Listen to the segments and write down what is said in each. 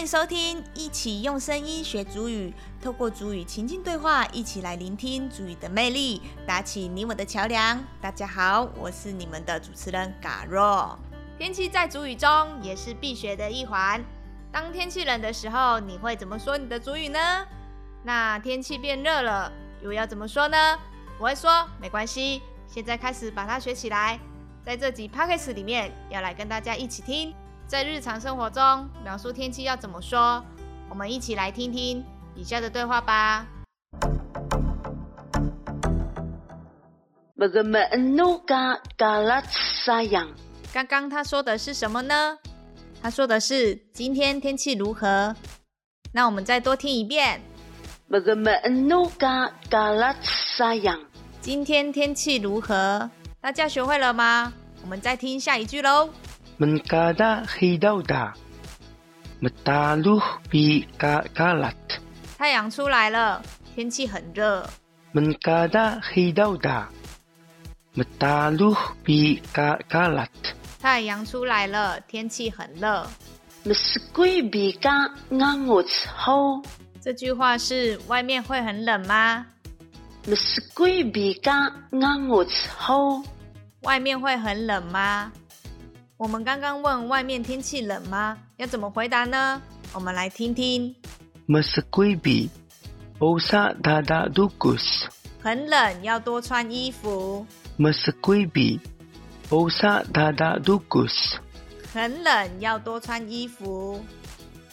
迎收听，一起用声音学主语，透过主语情境对话，一起来聆听主语的魅力，搭起你我的桥梁。大家好，我是你们的主持人嘎若。天气在主语中也是必学的一环。当天气冷的时候，你会怎么说你的主语呢？那天气变热了，又要怎么说呢？我会说没关系，现在开始把它学起来。在这集 p o c k e t 里面，要来跟大家一起听。在日常生活中，描述天气要怎么说？我们一起来听听以下的对话吧。刚刚他说的是什么呢？他说的是今天天气如何？那我们再多听一遍。今天天气如何？大家学会了吗？我们再听下一句喽。Menkada hidauda, metaluh bi kalat。太阳出来了，天气很热。Menkada hidauda, metaluh bi kalat。太阳出来了，天气很热。Meskui bi ka ngangut ho。这句话是外面会很冷吗？Meskui bi ka ngangut ho。外面会很冷吗？我们刚刚问外面天气冷吗？要怎么回答呢？我们来听听。Meskipun usa dada dukus。很冷，要多穿衣服。Meskipun usa dada dukus。很冷，要多穿衣服。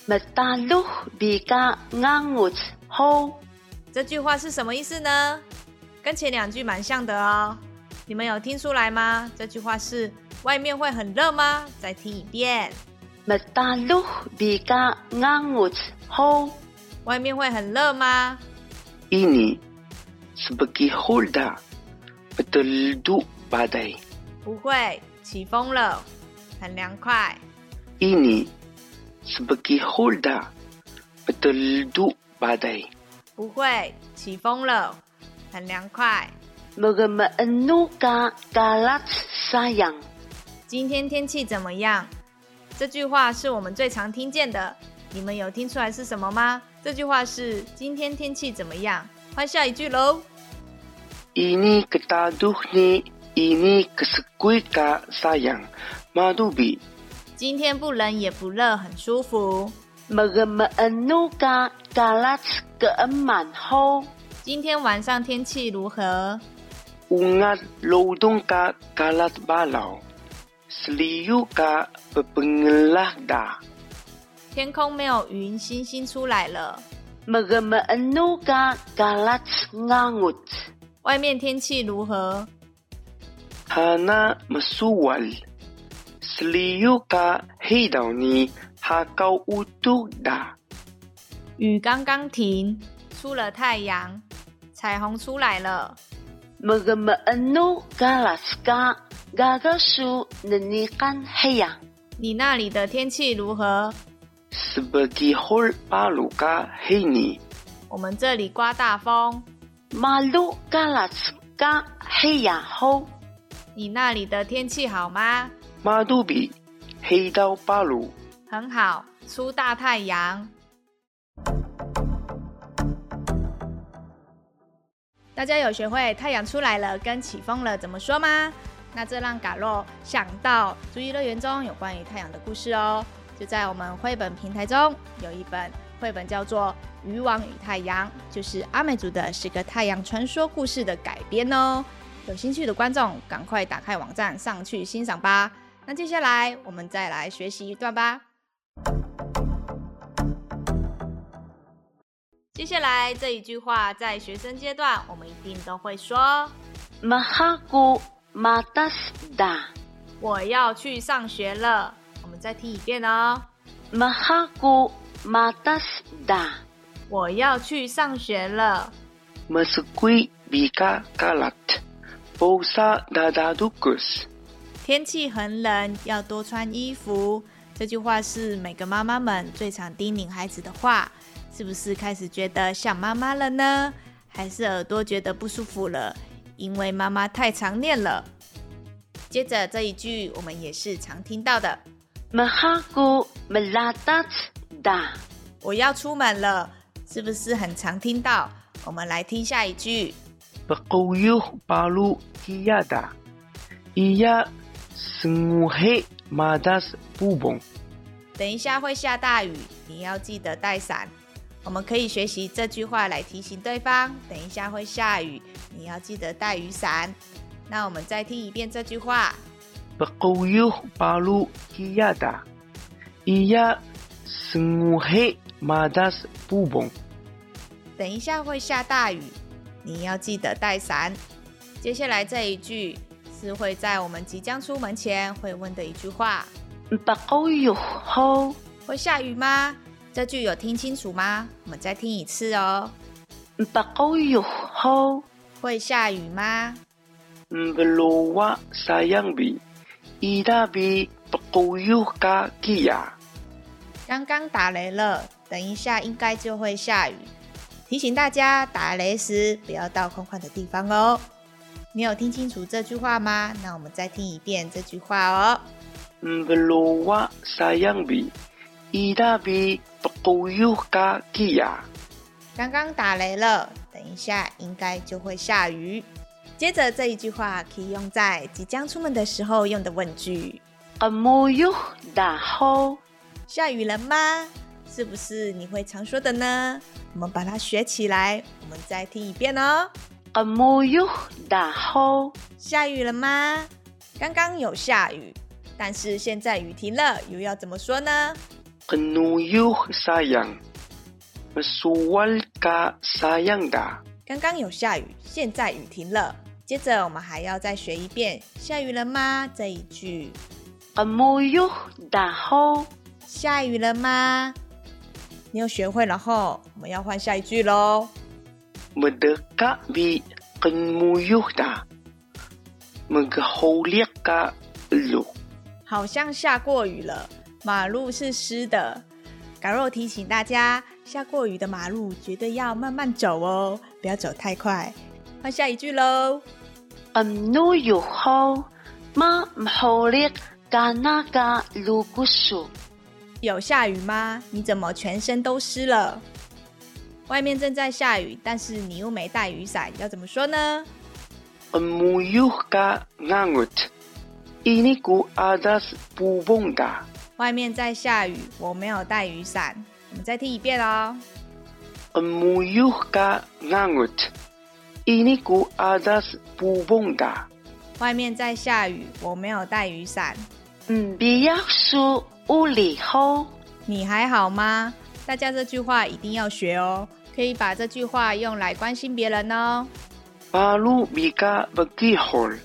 Metaluh bika ngangut ho。这句话是什么意思呢？跟前两句蛮像的哦。你们有听出来吗？这句话是。外面会很热吗？再听一遍。Metaluh bika ngangut ho。外面会很热吗？Ini sebagai holda betul badai。不会，起风了，很凉快。Ini sebagai holda betul badai。不会，起风了，很凉快。Galat sayang。今天天气怎么样？这句话是我们最常听见的，你们有听出来是什么吗？这句话是今天天气怎么样？换下一句喽。Ini ketaduh ni ini kesukuika sayang madubi。今天不冷也不热，很舒服。Mengenuka galat keeman ho。今天晚上天气如何？Ungat lodongka galat balau。天空没有云，星星出来了。Megemenuka galat ngangut。外面天气如何？Hana mesuwal。Sliuka hidauni hakau utuda。雨刚刚停，出了太阳，彩虹出来了。Megemenu galaska。嘎嘎叔，那你干黑呀？你那里的天气如何？Sebagai hol palu ka h ni。我们这里刮大风。Malu galas ka h ya ho。你那里的天气好吗？Madubi，黑到巴鲁。很好，出大太阳。大家有学会太阳出来了跟起风了怎么说吗？那这让嘎洛想到《主意乐园》中有关于太阳的故事哦。就在我们绘本平台中有一本绘本叫做《渔网与太阳》，就是阿美族的十个太阳传说故事的改编哦。有兴趣的观众赶快打开网站上去欣赏吧。那接下来我们再来学习一段吧。接下来这一句话在学生阶段我们一定都会说。马哈古。马达斯达，我要去上学了。我们再听一遍哦。马哈古马达斯达，我要去上学了。马斯奎比卡卡拉特，波萨达达杜古斯。天气很冷，要多穿衣服。这句话是每个妈妈们最常叮咛孩子的话。是不是开始觉得想妈妈了呢？还是耳朵觉得不舒服了？因为妈妈太常念了。接着这一句，我们也是常听到的。Mahaku meladat da. 我要出门了，是不是很常听到？我们来听下一句。Pagkuyuh palu tiada. Iya senguhe madas bubong. 等一下会下大雨，你要记得带伞。我们可以学习这句话来提醒对方，等一下会下雨，你要记得带雨伞。那我们再听一遍这句话。Madas. 等一下会下大雨，你要记得带伞。接下来这一句是会在我们即将出门前会问的一句话 ho. 会下雨吗？这句有听清楚吗？我们再听一次哦。不够哟吼！会下雨吗？不落哇，沙样比，伊大比不够哟嘎基呀。刚刚打雷了，等一下应该就会下雨。提醒大家，打雷时不要到空旷的地方哦。你有听清楚这句话吗？那我们再听一遍这句话哦。不落哇，沙样比，伊大比。刚刚打雷了，等一下应该就会下雨。接着这一句话可以用在即将出门的时候用的问句.下雨了吗？是不是你会常说的呢？我们把它学起来，我们再听一遍哦。下雨了吗？刚刚有下雨，但是现在雨停了，又要怎么说呢？Kenuyuh sayang. Masuwal ka sayang da. 刚刚有下雨，现在雨停了。接着我们还要再学一遍“下雨了吗”这一句。Qamuyuh da ho. 下雨了吗？你有学会了后，我们要换下一句喽。Medeka bi kenmuyuh dah, Maghuliak ka lu. 好像下过雨了，马路是湿的。嘎肉提醒大家，下过雨的马路绝对要慢慢走哦，不要走太快。换下一句喽。Qamnuyuh ho. Ma mhuliq ka na ka lugusu. 有下雨吗？你怎么全身都湿了？外面正在下雨，但是你又没带雨伞，要怎么说呢？Kenmuyuh ka ngangut. Ini ku adas bubong da. 外面在下雨，我没有带雨伞。我们再听一遍哦。Ngangut. Ini ku adas. 外面在下雨，我没有带雨伞。Mbiyak su uli ho. 你还好吗？大家这句话一定要学哦，可以把这句话用来关心别人哦。Palu bika bagihol.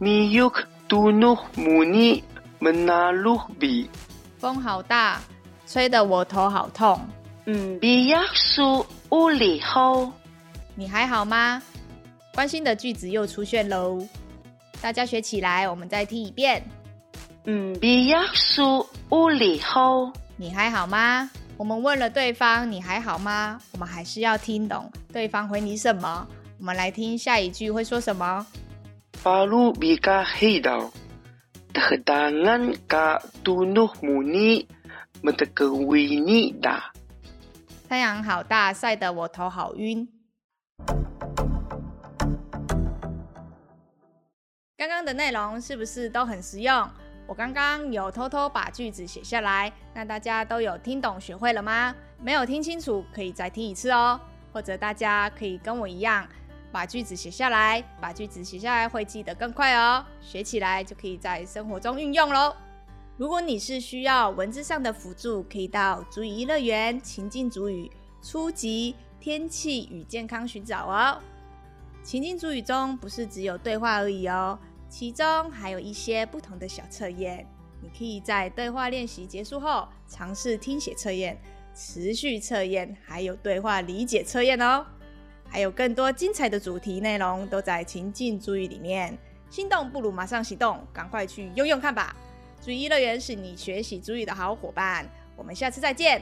Miyuk tunuh muni menaluh bi. 风好大，吹得我头好痛。Mbiyak su uli ho. 你还好吗？关心的句子又出现喽，大家学起来。我们再听一遍。Mbiyak su uli ho. 你还好吗？我们问了对方你还好吗？我们还是要听懂对方回你什么。我们来听下一句会说什么？Palu bika hidaw. Dadangan ka tunuh muni metekewini da. 太阳好大，晒得我头好晕。刚刚的内容是不是都很实用？我刚刚有偷偷把句子写下来，那大家都有听懂学会了吗？没有听清楚，可以再听一次哦。或者大家可以跟我一样，把句子写下来，把句子写下来会记得更快哦。学起来就可以在生活中运用喽。如果你是需要文字上的辅助，可以到足语一乐园情境主语初级天气与健康寻找哦。情境主语中不是只有对话而已哦，其中还有一些不同的小测验。你可以在对话练习结束后尝试听写测验、持续测验，还有对话理解测验哦。还有更多精彩的主题内容都在情境注意里面。心动不如马上行动，赶快去用用看吧！主语乐园是你学习主意的好伙伴。我们下次再见，